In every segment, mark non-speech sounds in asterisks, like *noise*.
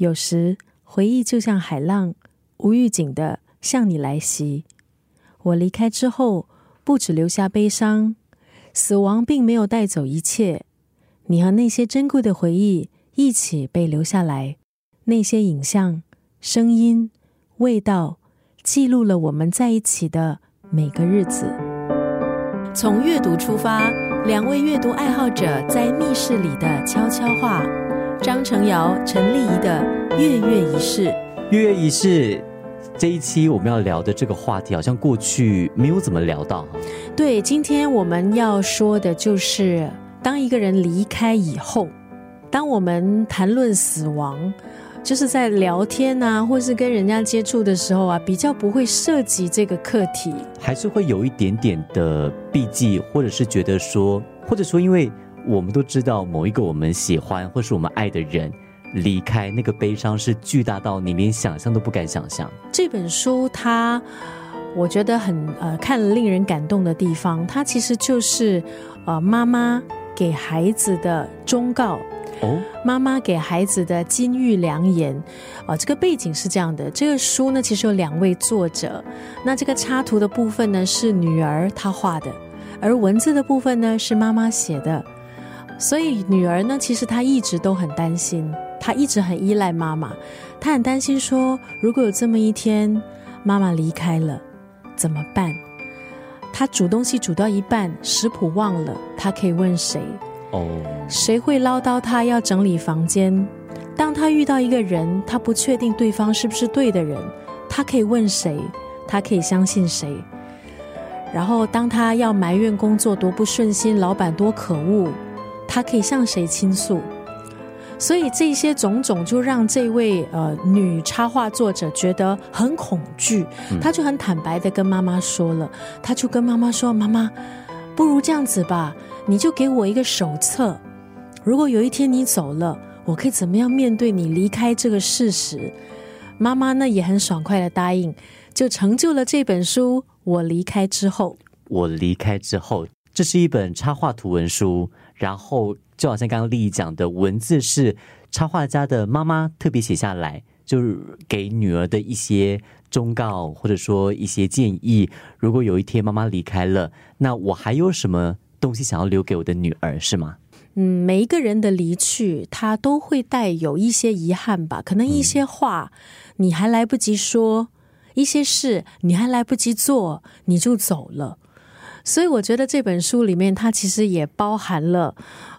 有时回忆就像海浪，无预警的向你来袭。我离开之后，不止留下悲伤，死亡并没有带走一切。你和那些珍贵的回忆一起被留下来，那些影像、声音、味道，记录了我们在一起的每个日子。从阅读出发，两位阅读爱好者在密室里的悄悄话。张成尧、陈丽仪的月月仪式。月月仪式这一期我们要聊的这个话题，好像过去没有怎么聊到。对，今天我们要说的就是，当一个人离开以后，当我们谈论死亡，就是在聊天啊，或是跟人家接触的时候啊，比较不会涉及这个课题，还是会有一点点的避忌，或者是觉得说，或者说因为。我们都知道，某一个我们喜欢或是我们爱的人离开，那个悲伤是巨大到你连想象都不敢想象。这本书，它我觉得很呃，看了令人感动的地方，它其实就是呃妈妈给孩子的忠告哦，妈妈给孩子的金玉良言啊。这个背景是这样的，这个书呢其实有两位作者，那这个插图的部分呢是女儿她画的，而文字的部分呢是妈妈写的。所以女儿呢，其实她一直都很担心，她一直很依赖妈妈，她很担心说，如果有这么一天，妈妈离开了，怎么办？她煮东西煮到一半，食谱忘了，她可以问谁？哦，谁会唠叨她要整理房间？当她遇到一个人，她不确定对方是不是对的人，她可以问谁？她可以相信谁？然后，当她要埋怨工作多不顺心，老板多可恶。他可以向谁倾诉？所以这些种种就让这位呃女插画作者觉得很恐惧。她就很坦白的跟妈妈说了，她就跟妈妈说：“妈妈，不如这样子吧，你就给我一个手册。如果有一天你走了，我可以怎么样面对你离开这个事实？”妈妈呢也很爽快的答应，就成就了这本书。我离开之后，我离开之后，这是一本插画图文书。然后就好像刚刚丽丽讲的，文字是插画家的妈妈特别写下来，就是给女儿的一些忠告，或者说一些建议。如果有一天妈妈离开了，那我还有什么东西想要留给我的女儿，是吗？嗯，每一个人的离去，他都会带有一些遗憾吧。可能一些话你还来不及说，一些事你还来不及做，你就走了。所以我觉得这本书里面，它其实也包含了，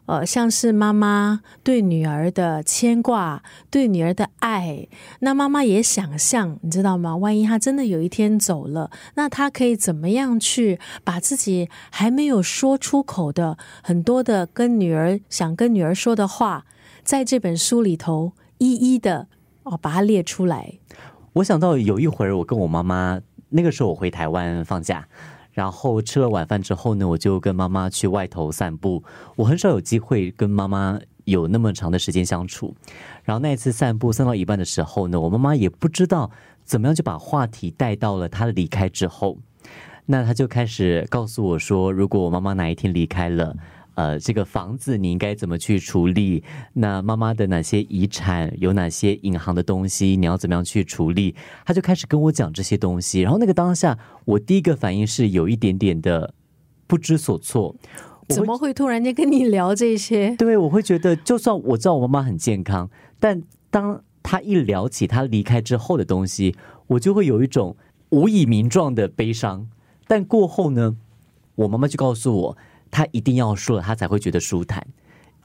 呃，像是妈妈对女儿的牵挂，对女儿的爱。那妈妈也想象，你知道吗？万一她真的有一天走了，那她可以怎么样去把自己还没有说出口的很多的跟女儿想跟女儿说的话，在这本书里头一一的哦把它列出来。我想到有一会儿，我跟我妈妈那个时候我回台湾放假。然后吃了晚饭之后呢，我就跟妈妈去外头散步。我很少有机会跟妈妈有那么长的时间相处。然后那一次散步散到一半的时候呢，我妈妈也不知道怎么样就把话题带到了她离开之后。那她就开始告诉我说，如果我妈妈哪一天离开了。呃，这个房子你应该怎么去处理？那妈妈的哪些遗产，有哪些银行的东西，你要怎么样去处理？他就开始跟我讲这些东西，然后那个当下，我第一个反应是有一点点的不知所措。怎么会突然间跟你聊这些？对，我会觉得，就算我知道我妈妈很健康，但当她一聊起她离开之后的东西，我就会有一种无以名状的悲伤。但过后呢，我妈妈就告诉我。他一定要说了，他才会觉得舒坦，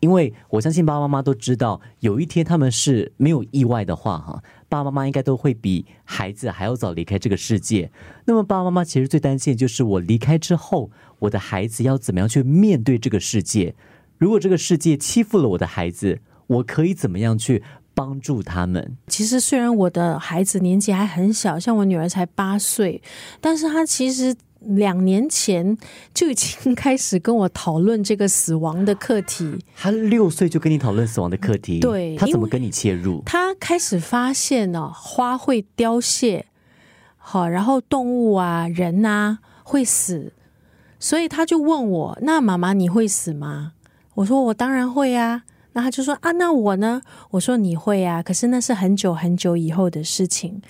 因为我相信爸爸妈妈都知道，有一天他们是没有意外的话，哈，爸爸妈妈应该都会比孩子还要早离开这个世界。那么爸爸妈妈其实最担心的就是我离开之后，我的孩子要怎么样去面对这个世界？如果这个世界欺负了我的孩子，我可以怎么样去帮助他们？其实虽然我的孩子年纪还很小，像我女儿才八岁，但是她其实。两年前就已经开始跟我讨论这个死亡的课题。他六岁就跟你讨论死亡的课题，对，他怎么跟你切入？他开始发现呢，花会凋谢，好，然后动物啊、人啊会死，所以他就问我：“那妈妈你会死吗？”我说：“我当然会啊。”那他就说啊，那我呢？我说你会啊，可是那是很久很久以后的事情。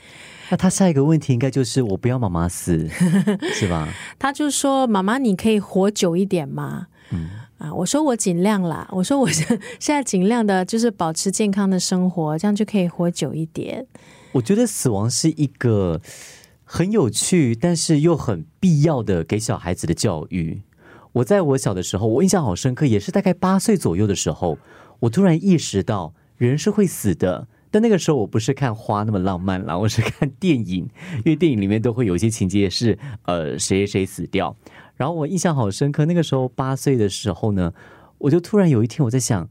那他下一个问题应该就是我不要妈妈死，*laughs* 是吧？他就说妈妈，你可以活久一点吗？嗯啊，我说我尽量啦，*laughs* 我说我现在尽量的就是保持健康的生活，这样就可以活久一点。我觉得死亡是一个很有趣，但是又很必要的给小孩子的教育。我在我小的时候，我印象好深刻，也是大概八岁左右的时候，我突然意识到人是会死的。但那个时候我不是看花那么浪漫啦，我是看电影，因为电影里面都会有一些情节是呃谁谁死掉。然后我印象好深刻，那个时候八岁的时候呢，我就突然有一天我在想，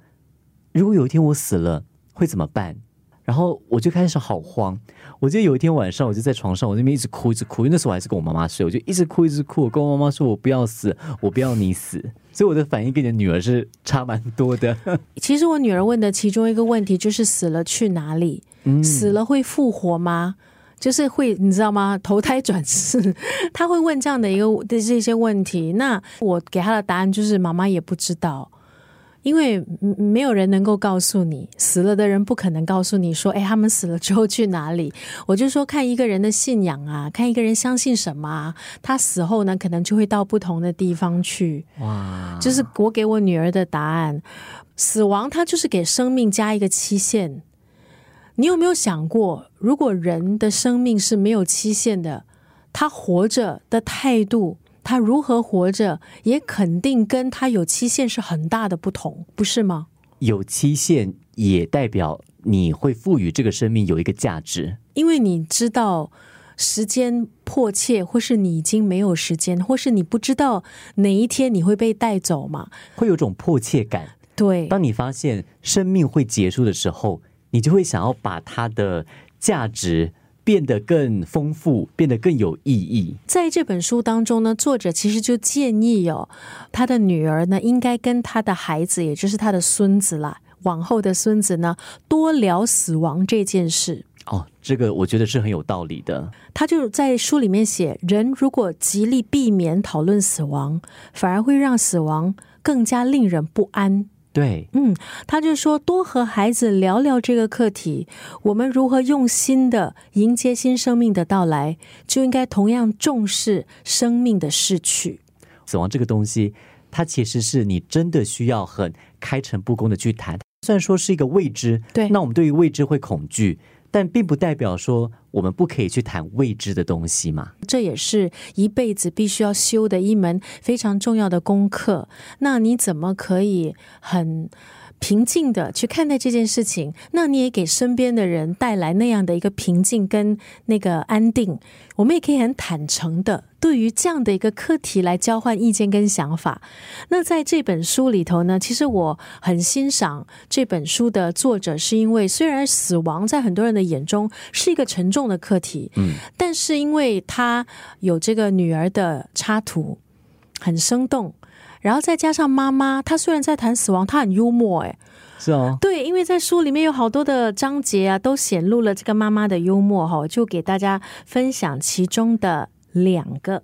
如果有一天我死了会怎么办？然后我就开始好慌。我记得有一天晚上，我就在床上，我那边一直哭，一直哭。因为那时候我还是跟我妈妈睡，我就一直哭，一直哭。我跟我妈妈说：“我不要死，我不要你死。*laughs* ”所以我的反应跟你的女儿是差蛮多的。其实我女儿问的其中一个问题就是：死了去哪里？死了会复活吗？就是会，你知道吗？投胎转世，*laughs* 她会问这样的一个的这些问题。那我给她的答案就是：妈妈也不知道。因为没有人能够告诉你死了的人不可能告诉你说，哎，他们死了之后去哪里？*laughs* 我就说看一个人的信仰啊，看一个人相信什么啊，他死后呢，可能就会到不同的地方去。哇，就是我给我女儿的答案，死亡它就是给生命加一个期限。你有没有想过，如果人的生命是没有期限的，他活着的态度？他如何活着，也肯定跟他有期限是很大的不同，不是吗？有期限也代表你会赋予这个生命有一个价值，因为你知道时间迫切，或是你已经没有时间，或是你不知道哪一天你会被带走嘛，会有种迫切感。对，当你发现生命会结束的时候，你就会想要把它的价值。变得更丰富，变得更有意义。在这本书当中呢，作者其实就建议哦，他的女儿呢，应该跟他的孩子，也就是他的孙子啦，往后的孙子呢，多聊死亡这件事。哦，这个我觉得是很有道理的。他就在书里面写，人如果极力避免讨论死亡，反而会让死亡更加令人不安。对，嗯，他就说多和孩子聊聊这个课题，我们如何用心的迎接新生命的到来，就应该同样重视生命的逝去。死亡这个东西，它其实是你真的需要很开诚布公的去谈。虽然说是一个未知，对，那我们对于未知会恐惧。但并不代表说我们不可以去谈未知的东西嘛？这也是一辈子必须要修的一门非常重要的功课。那你怎么可以很？平静的去看待这件事情，那你也给身边的人带来那样的一个平静跟那个安定。我们也可以很坦诚的对于这样的一个课题来交换意见跟想法。那在这本书里头呢，其实我很欣赏这本书的作者，是因为虽然死亡在很多人的眼中是一个沉重的课题，嗯，但是因为他有这个女儿的插图，很生动。然后再加上妈妈，她虽然在谈死亡，她很幽默，哎，是哦，对，因为在书里面有好多的章节啊，都显露了这个妈妈的幽默哈，就给大家分享其中的两个。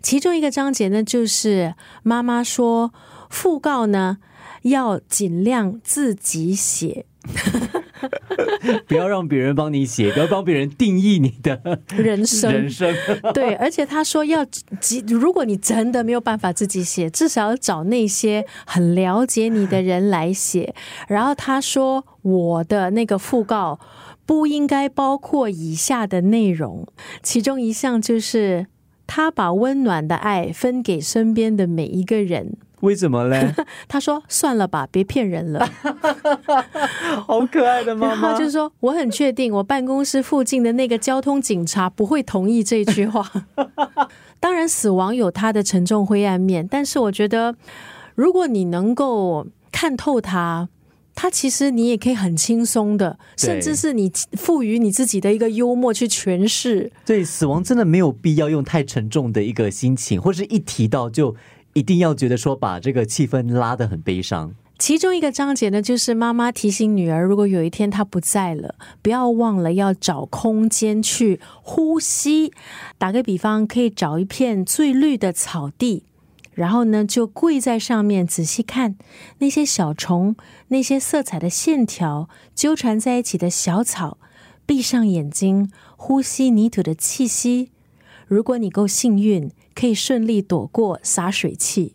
其中一个章节呢，就是妈妈说讣告呢要尽量自己写。*laughs* 不要让别人帮你写，不要帮别人定义你的人生。人生 *laughs* 对，而且他说要，如果你真的没有办法自己写，至少要找那些很了解你的人来写。*laughs* 然后他说，我的那个讣告不应该包括以下的内容，其中一项就是他把温暖的爱分给身边的每一个人。为什么嘞？*laughs* 他说：“算了吧，别骗人了。*laughs* ”好可爱的妈妈。*laughs* 就是说，我很确定，我办公室附近的那个交通警察不会同意这句话。当然，死亡有它的沉重灰暗面，但是我觉得，如果你能够看透它，它其实你也可以很轻松的，甚至是你赋予你自己的一个幽默去诠释。对，死亡真的没有必要用太沉重的一个心情，或是一提到就。一定要觉得说把这个气氛拉得很悲伤。其中一个章节呢，就是妈妈提醒女儿，如果有一天她不在了，不要忘了要找空间去呼吸。打个比方，可以找一片最绿的草地，然后呢，就跪在上面仔细看那些小虫、那些色彩的线条纠缠在一起的小草，闭上眼睛，呼吸泥土的气息。如果你够幸运，可以顺利躲过洒水器。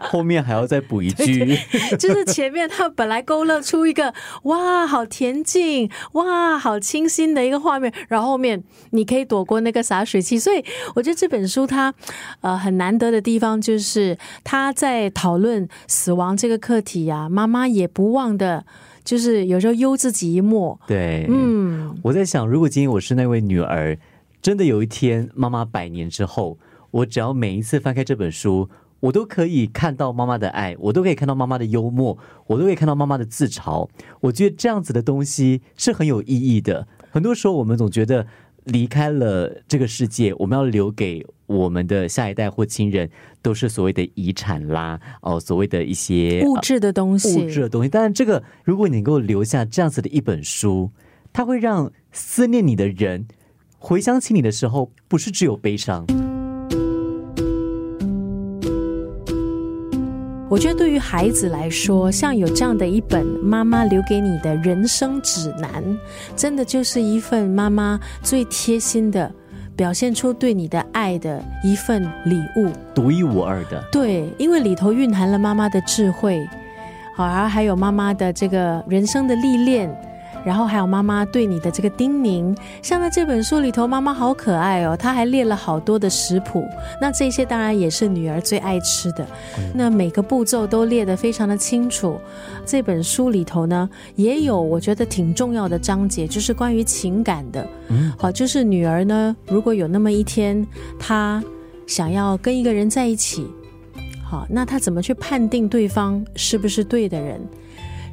后面还要再补一句，*laughs* 就是前面他本来勾勒出一个哇，好恬静，哇，好清新的一个画面，然后后面你可以躲过那个洒水器。所以我觉得这本书它呃很难得的地方，就是他在讨论死亡这个课题呀，妈妈也不忘的，就是有时候忧自己一默。对，嗯，我在想，如果今天我是那位女儿，真的有一天妈妈百年之后。我只要每一次翻开这本书，我都可以看到妈妈的爱，我都可以看到妈妈的幽默，我都可以看到妈妈的自嘲。我觉得这样子的东西是很有意义的。很多时候，我们总觉得离开了这个世界，我们要留给我们的下一代或亲人，都是所谓的遗产啦，哦，所谓的一些物质的东西，物质的东西。但是，这个如果你能够留下这样子的一本书，它会让思念你的人回想起你的时候，不是只有悲伤。我觉得对于孩子来说，像有这样的一本妈妈留给你的人生指南，真的就是一份妈妈最贴心的表现出对你的爱的一份礼物，独一无二的。对，因为里头蕴含了妈妈的智慧，好，而还有妈妈的这个人生的历练。然后还有妈妈对你的这个叮咛，像在这本书里头，妈妈好可爱哦，她还列了好多的食谱。那这些当然也是女儿最爱吃的，那每个步骤都列得非常的清楚。这本书里头呢，也有我觉得挺重要的章节，就是关于情感的。嗯，好，就是女儿呢，如果有那么一天，她想要跟一个人在一起，好，那她怎么去判定对方是不是对的人？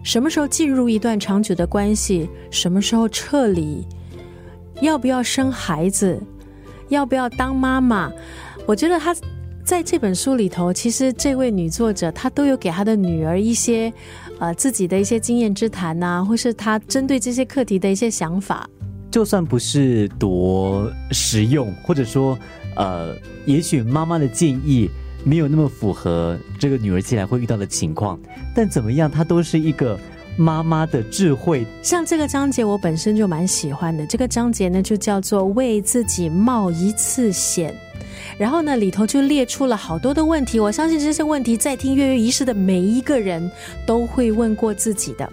什么时候进入一段长久的关系？什么时候撤离？要不要生孩子？要不要当妈妈？我觉得她在这本书里头，其实这位女作者她都有给她的女儿一些呃自己的一些经验之谈呐，或是她针对这些课题的一些想法。就算不是多实用，或者说呃，也许妈妈的建议。没有那么符合这个女儿进来会遇到的情况，但怎么样，她都是一个妈妈的智慧。像这个章节，我本身就蛮喜欢的。这个章节呢，就叫做“为自己冒一次险”，然后呢，里头就列出了好多的问题。我相信这些问题，在听《月月仪式》的每一个人都会问过自己的。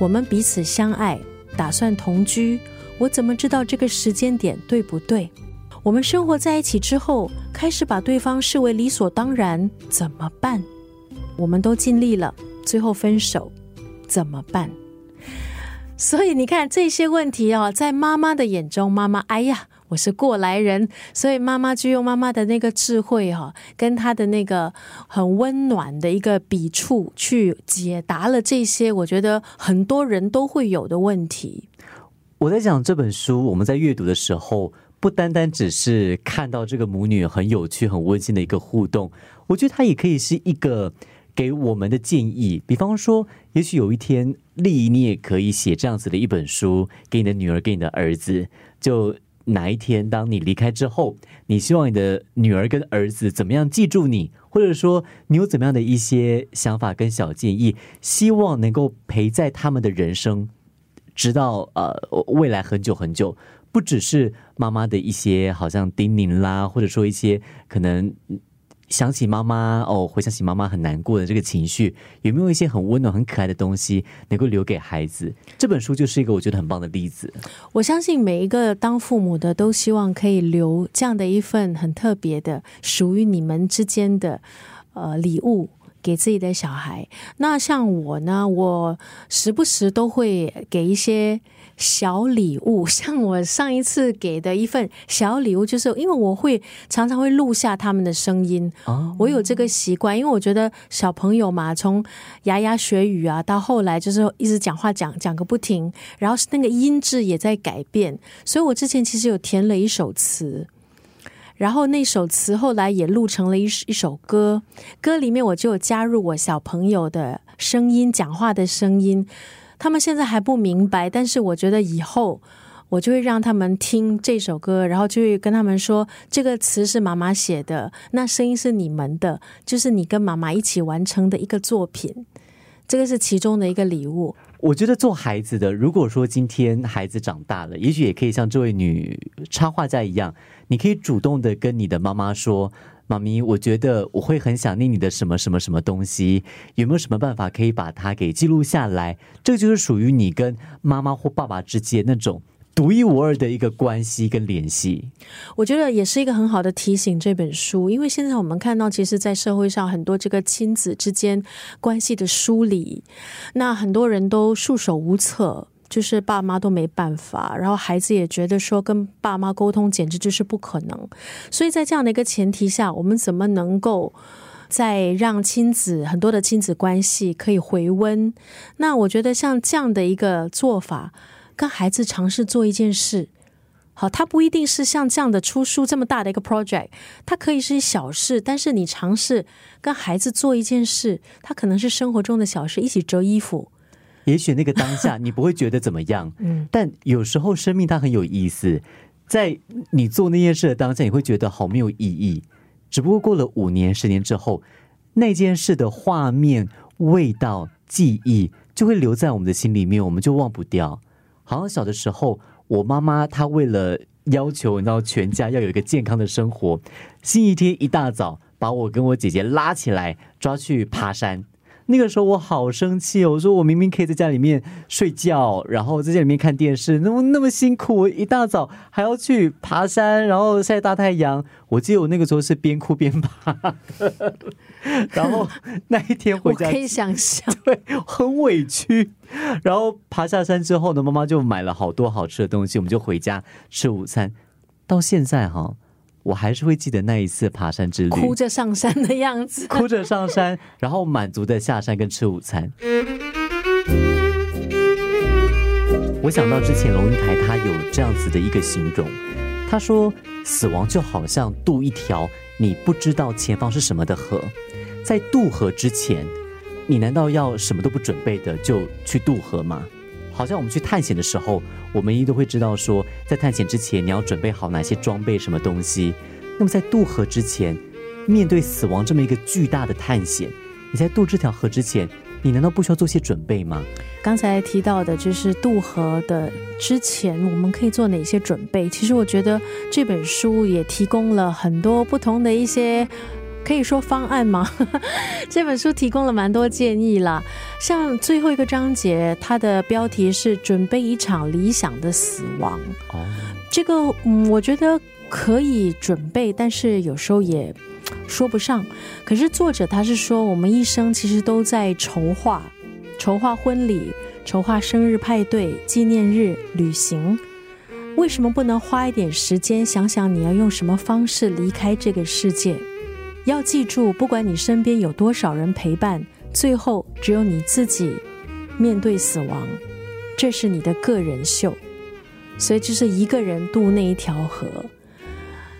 我们彼此相爱，打算同居，我怎么知道这个时间点对不对？我们生活在一起之后，开始把对方视为理所当然，怎么办？我们都尽力了，最后分手，怎么办？所以你看这些问题哦，在妈妈的眼中，妈妈，哎呀，我是过来人，所以妈妈就用妈妈的那个智慧哈，跟她的那个很温暖的一个笔触，去解答了这些我觉得很多人都会有的问题。我在讲这本书，我们在阅读的时候。不单单只是看到这个母女很有趣、很温馨的一个互动，我觉得它也可以是一个给我们的建议。比方说，也许有一天，丽，你也可以写这样子的一本书，给你的女儿、给你的儿子。就哪一天，当你离开之后，你希望你的女儿跟儿子怎么样记住你，或者说你有怎么样的一些想法跟小建议，希望能够陪在他们的人生，直到呃未来很久很久。不只是妈妈的一些好像叮咛啦，或者说一些可能想起妈妈哦，回想起妈妈很难过的这个情绪，有没有一些很温暖、很可爱的东西能够留给孩子？这本书就是一个我觉得很棒的例子。我相信每一个当父母的都希望可以留这样的一份很特别的、属于你们之间的呃礼物给自己的小孩。那像我呢，我时不时都会给一些。小礼物，*laughs* 像我上一次给的一份小礼物，就是因为我会常常会录下他们的声音，我有这个习惯，因为我觉得小朋友嘛，从牙牙学语啊，到后来就是一直讲话讲讲个不停，然后那个音质也在改变，所以我之前其实有填了一首词，然后那首词后来也录成了一一首歌，歌里面我就有加入我小朋友的声音，讲话的声音。他们现在还不明白，但是我觉得以后我就会让他们听这首歌，然后就会跟他们说，这个词是妈妈写的，那声音是你们的，就是你跟妈妈一起完成的一个作品，这个是其中的一个礼物。我觉得做孩子的，如果说今天孩子长大了，也许也可以像这位女插画家一样，你可以主动的跟你的妈妈说：“妈咪，我觉得我会很想念你的什么什么什么东西，有没有什么办法可以把它给记录下来？”这就是属于你跟妈妈或爸爸之间那种。独一无二的一个关系跟联系，我觉得也是一个很好的提醒。这本书，因为现在我们看到，其实，在社会上很多这个亲子之间关系的梳理，那很多人都束手无策，就是爸妈都没办法，然后孩子也觉得说跟爸妈沟通简直就是不可能。所以在这样的一个前提下，我们怎么能够在让亲子很多的亲子关系可以回温？那我觉得像这样的一个做法。跟孩子尝试做一件事，好，他不一定是像这样的出书这么大的一个 project，它可以是小事，但是你尝试跟孩子做一件事，它可能是生活中的小事，一起折衣服，也许那个当下你不会觉得怎么样，*laughs* 嗯，但有时候生命它很有意思，在你做那件事的当下，你会觉得好没有意义，只不过过了五年、十年之后，那件事的画面、味道、记忆就会留在我们的心里面，我们就忘不掉。好像小的时候，我妈妈她为了要求你知道全家要有一个健康的生活，星期天一大早把我跟我姐姐拉起来抓去爬山。那个时候我好生气哦，我说我明明可以在家里面睡觉，然后在家里面看电视，那么那么辛苦，我一大早还要去爬山，然后晒大太阳。我记得我那个时候是边哭边爬，*laughs* 然后那一天回家可以想象，对，很委屈。然后爬下山之后呢，妈妈就买了好多好吃的东西，我们就回家吃午餐。到现在哈。我还是会记得那一次爬山之旅，哭着上山的样子，哭着上山，然后满足的下山跟吃午餐。我想到之前龙应台他有这样子的一个形容，他说死亡就好像渡一条你不知道前方是什么的河，在渡河之前，你难道要什么都不准备的就去渡河吗？好像我们去探险的时候，我们一都会知道说，在探险之前你要准备好哪些装备、什么东西。那么在渡河之前，面对死亡这么一个巨大的探险，你在渡这条河之前，你难道不需要做些准备吗？刚才提到的就是渡河的之前，我们可以做哪些准备？其实我觉得这本书也提供了很多不同的一些。可以说方案吗？*laughs* 这本书提供了蛮多建议啦，像最后一个章节，它的标题是“准备一场理想的死亡”。哦，这个嗯，我觉得可以准备，但是有时候也说不上。可是作者他是说，我们一生其实都在筹划，筹划婚礼，筹划生日派对、纪念日、旅行。为什么不能花一点时间想想你要用什么方式离开这个世界？要记住，不管你身边有多少人陪伴，最后只有你自己面对死亡，这是你的个人秀，所以就是一个人渡那一条河。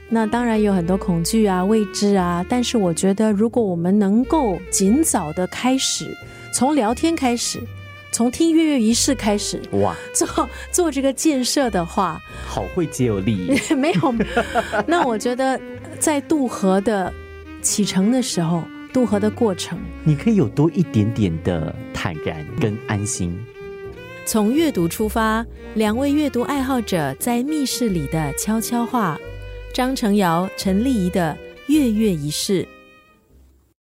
那当然有很多恐惧啊、未知啊，但是我觉得，如果我们能够尽早的开始，从聊天开始，从听月月仪式开始，哇，做做这个建设的话，好会皆有利益，*laughs* 没有？那我觉得在渡河的。启程的时候，渡河的过程，你可以有多一点点的坦然跟安心。从阅读出发，两位阅读爱好者在密室里的悄悄话。张成尧、陈丽仪的月月仪式。